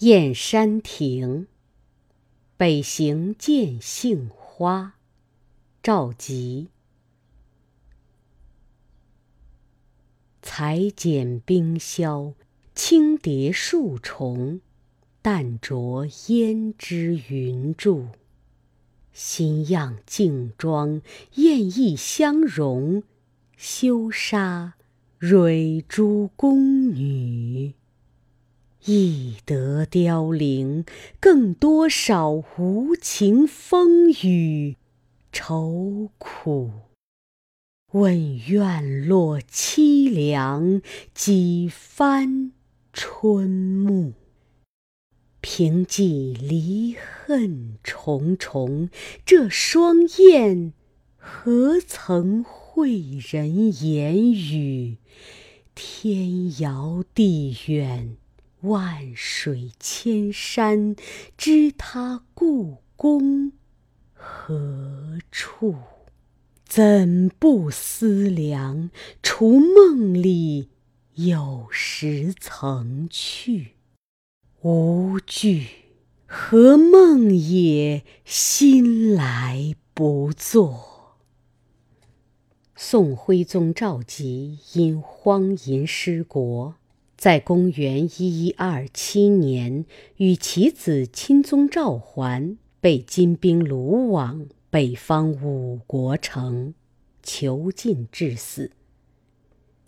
燕山亭，北行见杏花。赵佶。裁剪冰消，轻叠数重，淡着胭脂云柱。新样净妆，艳意相融，羞杀蕊珠宫女。易得凋零，更多少无情风雨愁苦。问院落凄凉，几番春暮？凭记离恨重重，这双燕何曾会人言语？天遥地远。万水千山，知他故宫何处？怎不思量？除梦里有时曾去。无惧，何梦也心来不作。宋徽宗赵佶因荒淫失国。在公元一一二七年，与其子钦宗赵桓被金兵掳往北方五国城，囚禁致死。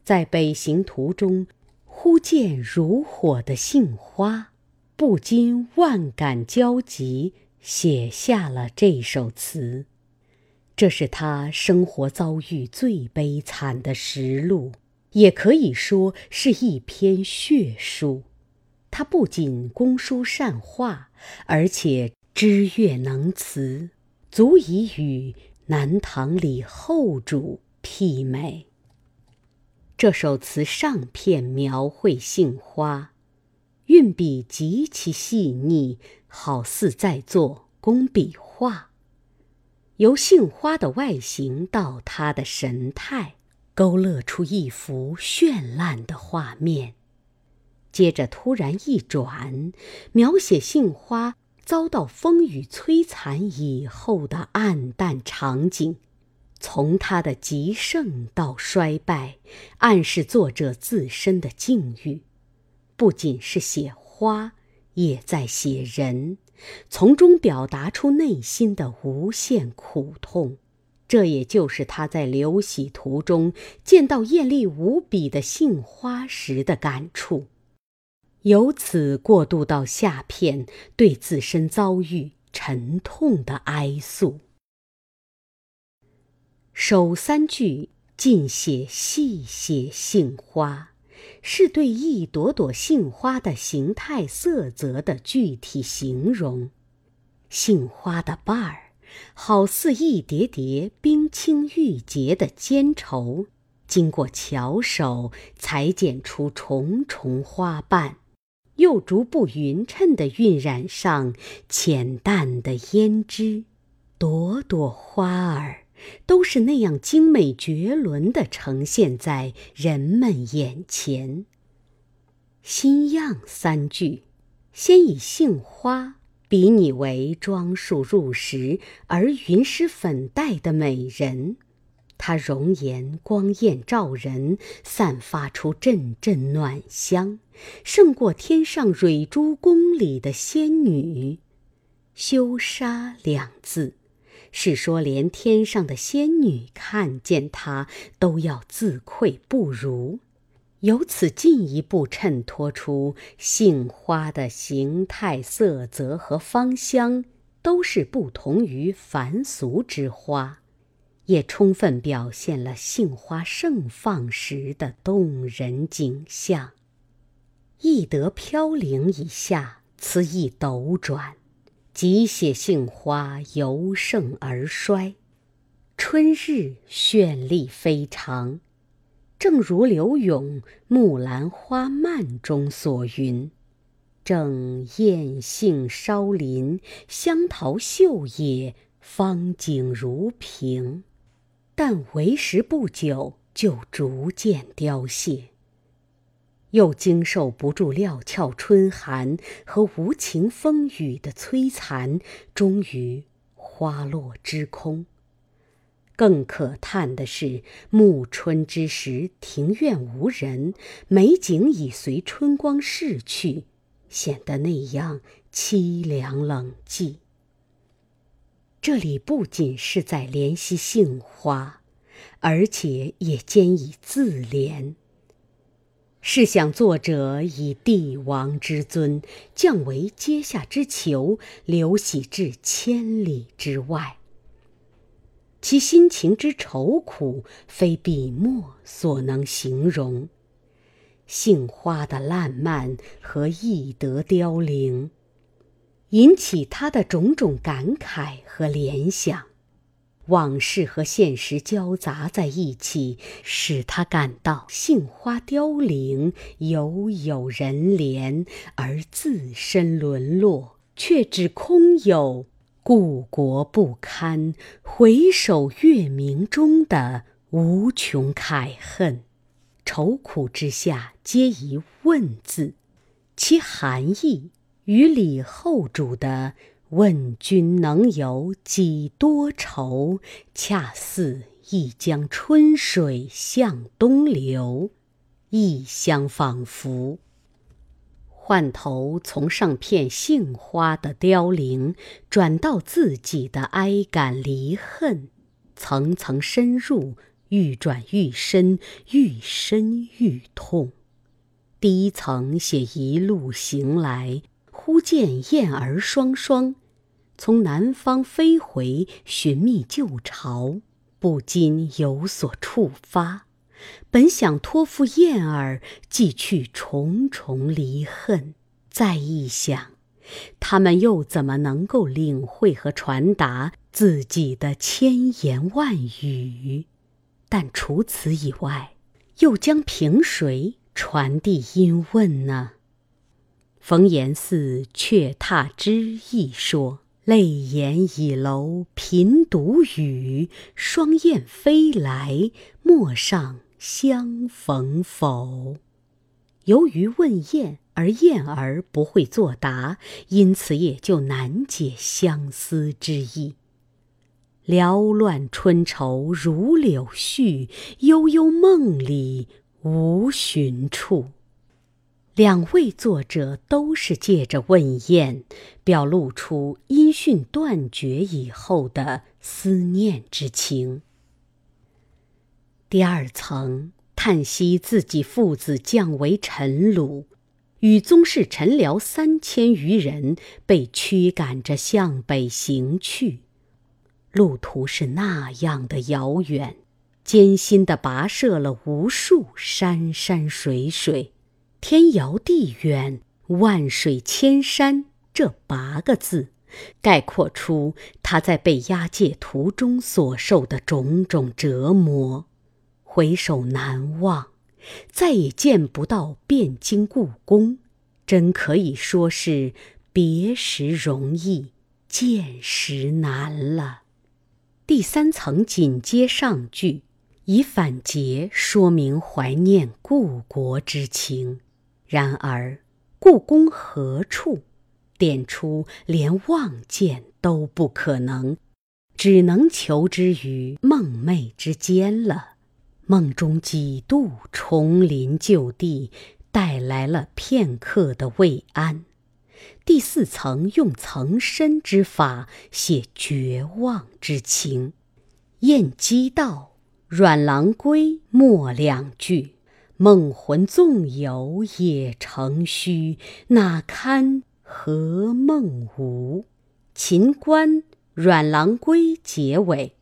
在北行途中，忽见如火的杏花，不禁万感交集，写下了这首词。这是他生活遭遇最悲惨的实录。也可以说是一篇血书。他不仅工书善画，而且知乐能词，足以与南唐李后主媲美。这首词上片描绘杏花，运笔极其细腻，好似在作工笔画。由杏花的外形到它的神态。勾勒出一幅绚烂的画面，接着突然一转，描写杏花遭到风雨摧残以后的暗淡场景，从它的极盛到衰败，暗示作者自身的境遇。不仅是写花，也在写人，从中表达出内心的无限苦痛。这也就是他在流徙途中见到艳丽无比的杏花时的感触，由此过渡到下片对自身遭遇沉痛的哀诉。首三句尽写细写杏花，是对一朵朵杏花的形态色泽的具体形容。杏花的瓣儿。好似一叠叠冰清玉洁的笺绸，经过巧手裁剪出重重花瓣，又逐步匀称地晕染上浅淡的胭脂，朵朵花儿都是那样精美绝伦地呈现在人们眼前。新样三句，先以杏花。比拟为装束入时而云施粉黛的美人，她容颜光艳照人，散发出阵阵暖香，胜过天上蕊珠宫里的仙女。羞杀两字，是说连天上的仙女看见她都要自愧不如。由此进一步衬托出杏花的形态、色泽和芳香都是不同于凡俗之花，也充分表现了杏花盛放时的动人景象。一得飘零以下，词意斗转，即写杏花由盛而衰，春日绚丽非常。正如柳永《木兰花漫》中所云：“正艳杏稍林，香桃秀野，芳景如萍。但为时不久，就逐渐凋谢。”又经受不住料峭春寒和无情风雨的摧残，终于花落枝空。更可叹的是，暮春之时，庭院无人，美景已随春光逝去，显得那样凄凉冷寂。这里不仅是在怜惜杏花，而且也兼以自怜。试想，作者以帝王之尊，降为阶下之囚，流徙至千里之外。其心情之愁苦，非笔墨所能形容。杏花的烂漫和易得凋零，引起他的种种感慨和联想，往事和现实交杂在一起，使他感到杏花凋零，犹有人怜，而自身沦落，却只空有。故国不堪，回首月明中的无穷慨恨，愁苦之下皆一问字，其含义与李后主的“问君能有几多愁，恰似一江春水向东流”，意相仿佛。换头从上片杏花的凋零，转到自己的哀感离恨，层层深入，愈转愈深，愈深愈痛。第一层写一路行来，忽见燕儿双双，从南方飞回，寻觅旧巢，不禁有所触发。本想托付燕儿，寄去重重离恨，再一想，他们又怎么能够领会和传达自己的千言万语？但除此以外，又将凭谁传递音问呢？冯延巳《却踏之》一说：“泪眼倚楼频独语，双燕飞来，陌上。”相逢否？由于问燕，而燕儿不会作答，因此也就难解相思之意。缭乱春愁如柳絮，悠悠梦里无寻处。两位作者都是借着问燕，表露出音讯断绝以后的思念之情。第二层叹息自己父子降为臣虏，与宗室臣僚三千余人被驱赶着向北行去，路途是那样的遥远，艰辛地跋涉了无数山山水水，天遥地远，万水千山。这八个字，概括出他在被押解途中所受的种种折磨。回首难忘，再也见不到汴京故宫，真可以说是别时容易，见时难了。第三层紧接上句，以反诘说明怀念故国之情。然而，故宫何处？点出连望见都不可能，只能求之于梦寐之间了。梦中几度重临旧地，带来了片刻的慰安。第四层用层深之法写绝望之情。燕姬道：“阮郎归末两句，梦魂纵有也成虚，哪堪何梦无？”秦观阮郎归结尾。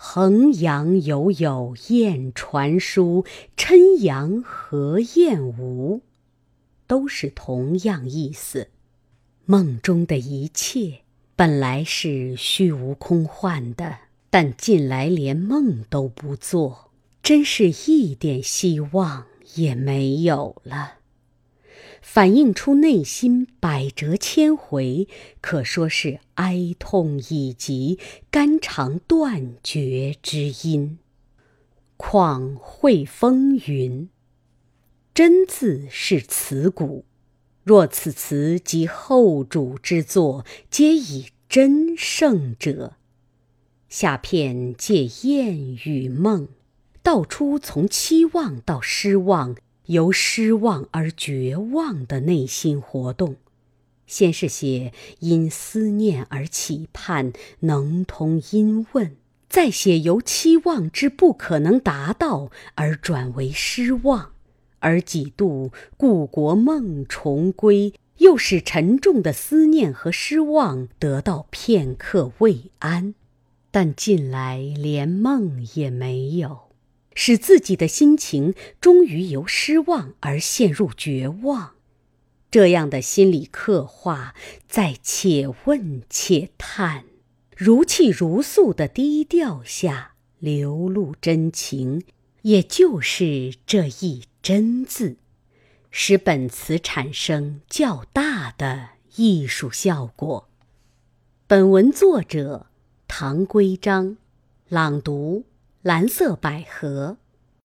衡阳犹有燕传书，郴阳何燕无？都是同样意思。梦中的一切本来是虚无空幻的，但近来连梦都不做，真是一点希望也没有了。反映出内心百折千回，可说是哀痛以及肝肠断绝之音。况会风云，真字是词骨。若此词及后主之作，皆以真胜者。下片借燕与梦，道出从期望到失望，由失望而绝望的内心活动。先是写因思念而期盼，能通因问；再写由期望之不可能达到而转为失望。而几度故国梦重归，又使沉重的思念和失望得到片刻慰安，但近来连梦也没有，使自己的心情终于由失望而陷入绝望。这样的心理刻画，在且问且叹、如泣如诉的低调下流露真情，也就是这一。真字，使本词产生较大的艺术效果。本文作者唐圭章，朗读：蓝色百合。